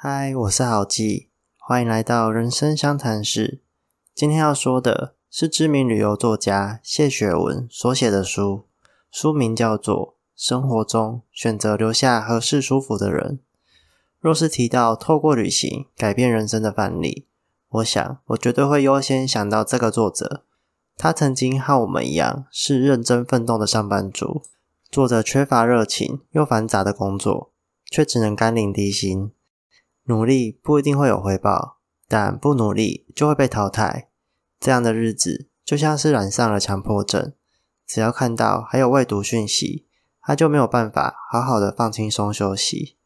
嗨，我是郝记，欢迎来到人生相谈室。今天要说的是知名旅游作家谢雪文所写的书，书名叫做《生活中选择留下合适舒服的人》。若是提到透过旅行改变人生的范例，我想我绝对会优先想到这个作者。他曾经和我们一样是认真奋斗的上班族，做着缺乏热情又繁杂的工作，却只能甘领低薪。努力不一定会有回报，但不努力就会被淘汰。这样的日子就像是染上了强迫症，只要看到还有未读讯息，他就没有办法好好的放轻松休息。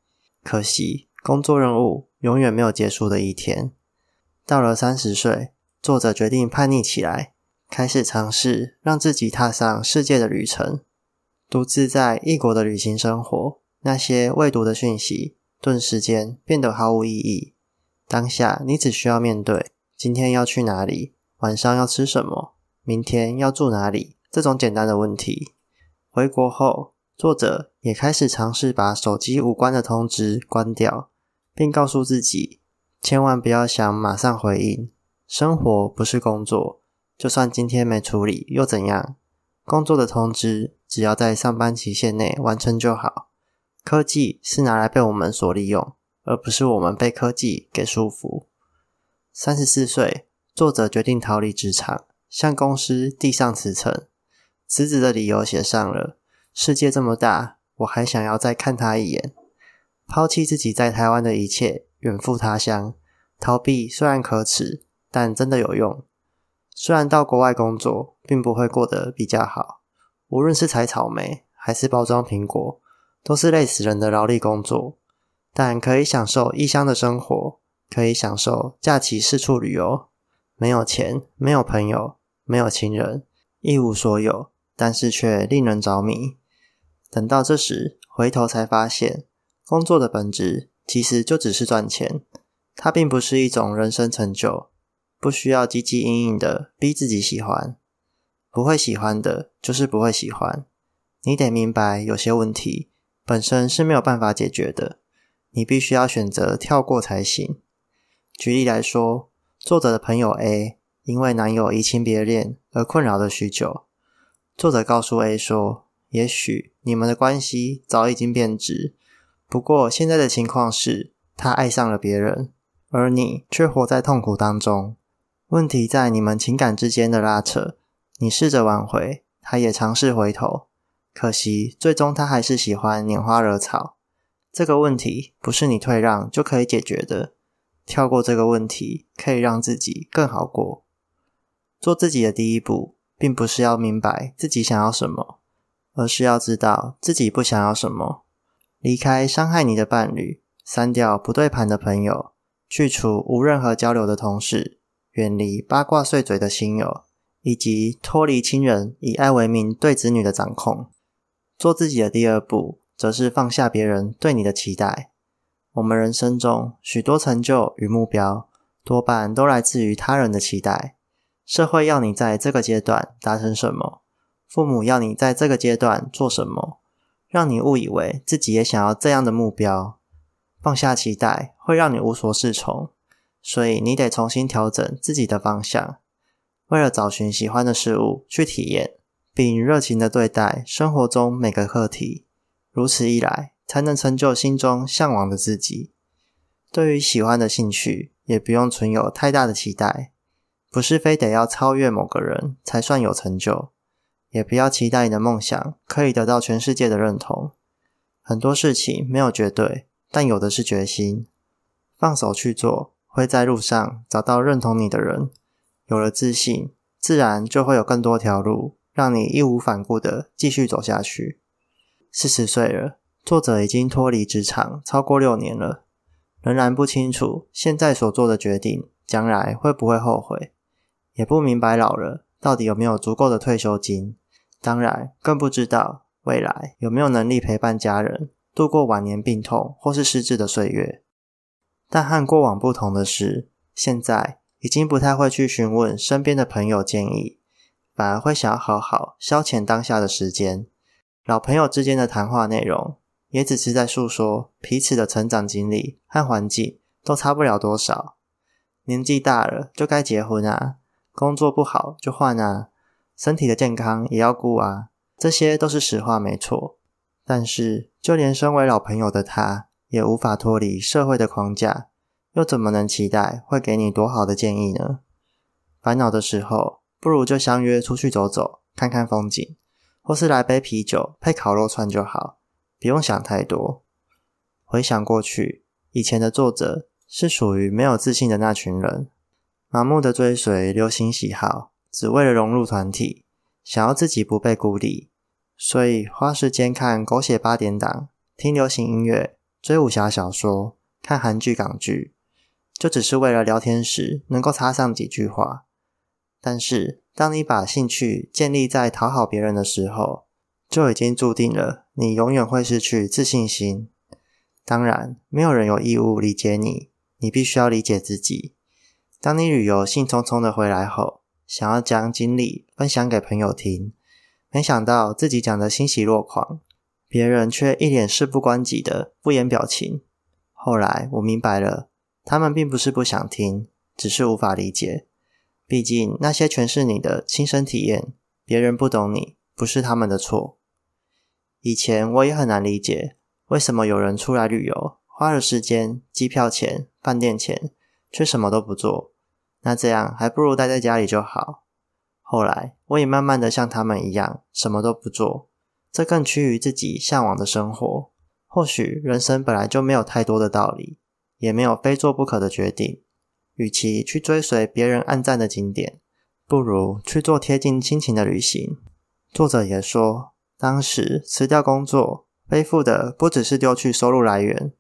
可惜，工作任务永远没有结束的一天。到了三十岁，作者决定叛逆起来。开始尝试让自己踏上世界的旅程，独自在异国的旅行生活。那些未读的讯息，顿时间变得毫无意义。当下，你只需要面对今天要去哪里，晚上要吃什么，明天要住哪里这种简单的问题。回国后，作者也开始尝试把手机无关的通知关掉，并告诉自己，千万不要想马上回应。生活不是工作。就算今天没处理又怎样？工作的通知只要在上班期限内完成就好。科技是拿来被我们所利用，而不是我们被科技给束缚。三十四岁，作者决定逃离职场，向公司递上辞呈。辞职的理由写上了：世界这么大，我还想要再看他一眼。抛弃自己在台湾的一切，远赴他乡。逃避虽然可耻，但真的有用。虽然到国外工作并不会过得比较好，无论是采草莓还是包装苹果，都是累死人的劳力工作，但可以享受异乡的生活，可以享受假期四处旅游。没有钱，没有朋友，没有亲人，一无所有，但是却令人着迷。等到这时，回头才发现，工作的本质其实就只是赚钱，它并不是一种人生成就。不需要积极硬硬的逼自己喜欢，不会喜欢的就是不会喜欢。你得明白，有些问题本身是没有办法解决的，你必须要选择跳过才行。举例来说，作者的朋友 A 因为男友移情别恋而困扰了许久，作者告诉 A 说：“也许你们的关系早已经变质，不过现在的情况是，他爱上了别人，而你却活在痛苦当中。”问题在你们情感之间的拉扯，你试着挽回，他也尝试回头，可惜最终他还是喜欢拈花惹草。这个问题不是你退让就可以解决的，跳过这个问题可以让自己更好过。做自己的第一步，并不是要明白自己想要什么，而是要知道自己不想要什么。离开伤害你的伴侣，删掉不对盘的朋友，去除无任何交流的同事。远离八卦碎嘴的亲友，以及脱离亲人以爱为名对子女的掌控。做自己的第二步，则是放下别人对你的期待。我们人生中许多成就与目标，多半都来自于他人的期待。社会要你在这个阶段达成什么，父母要你在这个阶段做什么，让你误以为自己也想要这样的目标。放下期待，会让你无所适从。所以你得重新调整自己的方向，为了找寻喜欢的事物去体验，并热情的对待生活中每个课题。如此一来，才能成就心中向往的自己。对于喜欢的兴趣，也不用存有太大的期待，不是非得要超越某个人才算有成就，也不要期待你的梦想可以得到全世界的认同。很多事情没有绝对，但有的是决心，放手去做。会在路上找到认同你的人，有了自信，自然就会有更多条路让你义无反顾的继续走下去。四十岁了，作者已经脱离职场超过六年了，仍然不清楚现在所做的决定将来会不会后悔，也不明白老了到底有没有足够的退休金，当然更不知道未来有没有能力陪伴家人度过晚年病痛或是失智的岁月。但和过往不同的是，现在已经不太会去询问身边的朋友建议，反而会想要好好消遣当下的时间。老朋友之间的谈话内容，也只是在诉说彼此的成长经历和环境都差不了多少。年纪大了就该结婚啊，工作不好就换啊，身体的健康也要顾啊，这些都是实话没错。但是，就连身为老朋友的他，也无法脱离社会的框架，又怎么能期待会给你多好的建议呢？烦恼的时候，不如就相约出去走走，看看风景，或是来杯啤酒配烤肉串就好，不用想太多。回想过去，以前的作者是属于没有自信的那群人，盲目的追随流行喜好，只为了融入团体，想要自己不被孤立。所以花时间看狗血八点档，听流行音乐，追武侠小说，看韩剧港剧，就只是为了聊天时能够插上几句话。但是，当你把兴趣建立在讨好别人的时候，就已经注定了你永远会失去自信心。当然，没有人有义务理解你，你必须要理解自己。当你旅游兴冲冲的回来后，想要将经历分享给朋友听。没想到自己讲的欣喜若狂，别人却一脸事不关己的不言表情。后来我明白了，他们并不是不想听，只是无法理解。毕竟那些全是你的亲身体验，别人不懂你，不是他们的错。以前我也很难理解，为什么有人出来旅游，花了时间、机票钱、饭店钱，却什么都不做。那这样还不如待在家里就好。后来，我也慢慢的像他们一样，什么都不做，这更趋于自己向往的生活。或许人生本来就没有太多的道理，也没有非做不可的决定。与其去追随别人暗赞的景点，不如去做贴近亲情的旅行。作者也说，当时辞掉工作，背负的不只是丢去收入来源，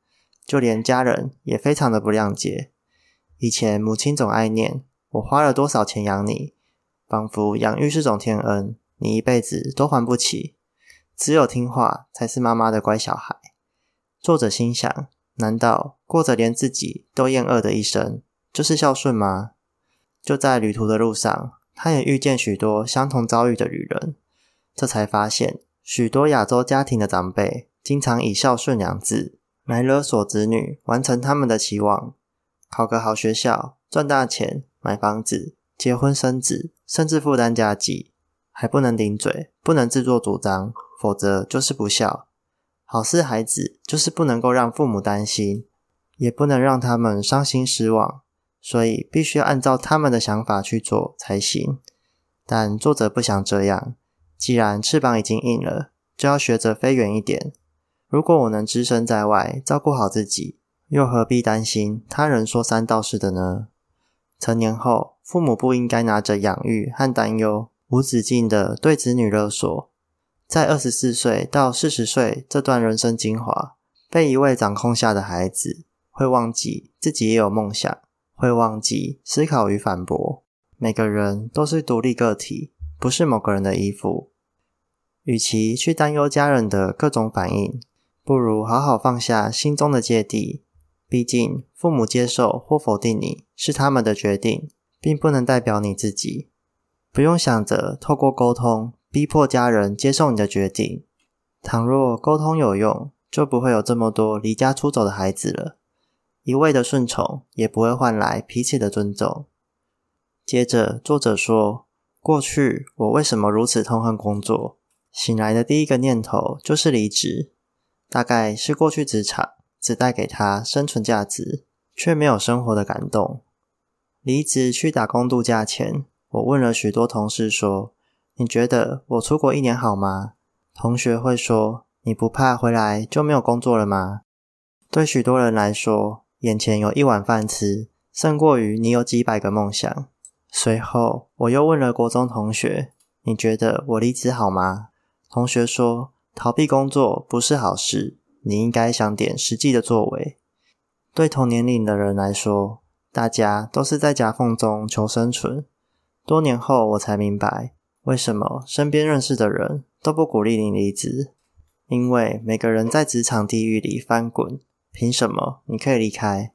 就连家人也非常的不谅解。以前母亲总爱念我花了多少钱养你。仿佛养育是种天恩，你一辈子都还不起。只有听话才是妈妈的乖小孩。作者心想：难道过着连自己都厌恶的一生，就是孝顺吗？就在旅途的路上，他也遇见许多相同遭遇的旅人，这才发现，许多亚洲家庭的长辈经常以孝顺两字来勒索子女，完成他们的期望：考个好学校，赚大钱，买房子。结婚生子，甚至负担家计，还不能顶嘴，不能自作主张，否则就是不孝。好事孩子就是不能够让父母担心，也不能让他们伤心失望，所以必须要按照他们的想法去做才行。但作者不想这样，既然翅膀已经硬了，就要学着飞远一点。如果我能只身在外，照顾好自己，又何必担心他人说三道四的呢？成年后，父母不应该拿着养育和担忧无止境的对子女勒索。在二十四岁到四十岁这段人生精华，被一味掌控下的孩子，会忘记自己也有梦想，会忘记思考与反驳。每个人都是独立个体，不是某个人的依附。与其去担忧家人的各种反应，不如好好放下心中的芥蒂。毕竟，父母接受或否定你是他们的决定，并不能代表你自己。不用想着透过沟通逼迫家人接受你的决定。倘若沟通有用，就不会有这么多离家出走的孩子了。一味的顺从也不会换来彼此的尊重。接着，作者说：“过去我为什么如此痛恨工作？醒来的第一个念头就是离职，大概是过去职场。”只带给他生存价值，却没有生活的感动。离职去打工度假前，我问了许多同事说：“你觉得我出国一年好吗？”同学会说：“你不怕回来就没有工作了吗？”对许多人来说，眼前有一碗饭吃，胜过于你有几百个梦想。随后，我又问了国中同学：“你觉得我离职好吗？”同学说：“逃避工作不是好事。”你应该想点实际的作为。对同年龄的人来说，大家都是在夹缝中求生存。多年后，我才明白，为什么身边认识的人都不鼓励你离职。因为每个人在职场地狱里翻滚，凭什么你可以离开？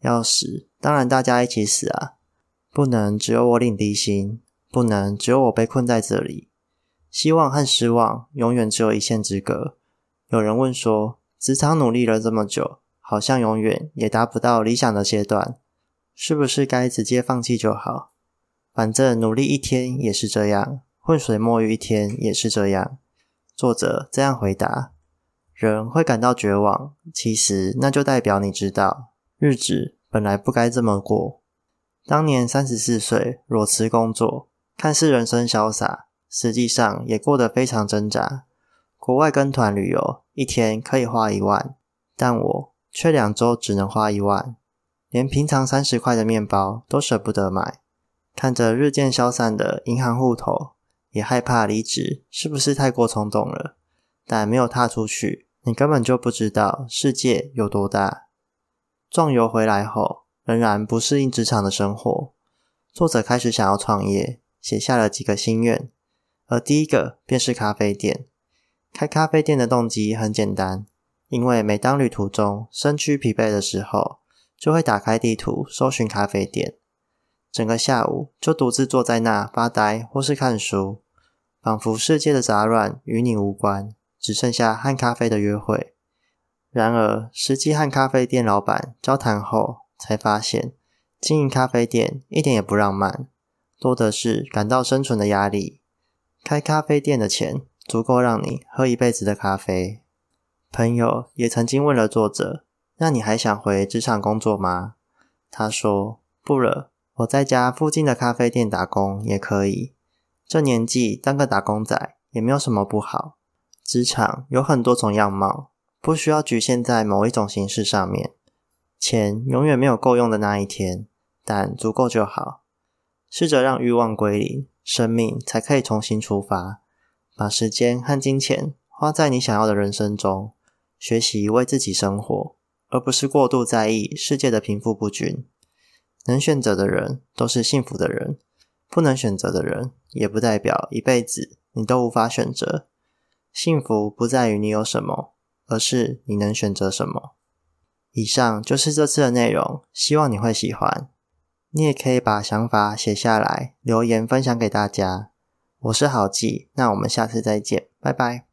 要死，当然大家一起死啊！不能只有我领低薪，不能只有我被困在这里。希望和失望永远只有一线之隔。有人问说。职场努力了这么久，好像永远也达不到理想的阶段，是不是该直接放弃就好？反正努力一天也是这样，浑水摸鱼一天也是这样。作者这样回答：人会感到绝望，其实那就代表你知道，日子本来不该这么过。当年三十四岁裸辞工作，看似人生潇洒，实际上也过得非常挣扎。国外跟团旅游，一天可以花一万，但我却两周只能花一万，连平常三十块的面包都舍不得买。看着日渐消散的银行户头，也害怕离职是不是太过冲动了？但没有踏出去，你根本就不知道世界有多大。壮游回来后。仍然不适应职场的生活，作者开始想要创业，写下了几个心愿，而第一个便是咖啡店。开咖啡店的动机很简单，因为每当旅途中身躯疲惫的时候，就会打开地图搜寻咖啡店，整个下午就独自坐在那发呆或是看书，仿佛世界的杂乱与你无关，只剩下和咖啡的约会。然而，实际和咖啡店老板交谈后，才发现，经营咖啡店一点也不浪漫，多的是感到生存的压力。开咖啡店的钱足够让你喝一辈子的咖啡。朋友也曾经问了作者：“那你还想回职场工作吗？”他说：“不了，我在家附近的咖啡店打工也可以。这年纪当个打工仔也没有什么不好。职场有很多种样貌，不需要局限在某一种形式上面。”钱永远没有够用的那一天，但足够就好。试着让欲望归零，生命才可以重新出发。把时间和金钱花在你想要的人生中，学习为自己生活，而不是过度在意世界的贫富不均。能选择的人都是幸福的人，不能选择的人也不代表一辈子你都无法选择。幸福不在于你有什么，而是你能选择什么。以上就是这次的内容，希望你会喜欢。你也可以把想法写下来，留言分享给大家。我是好记，那我们下次再见，拜拜。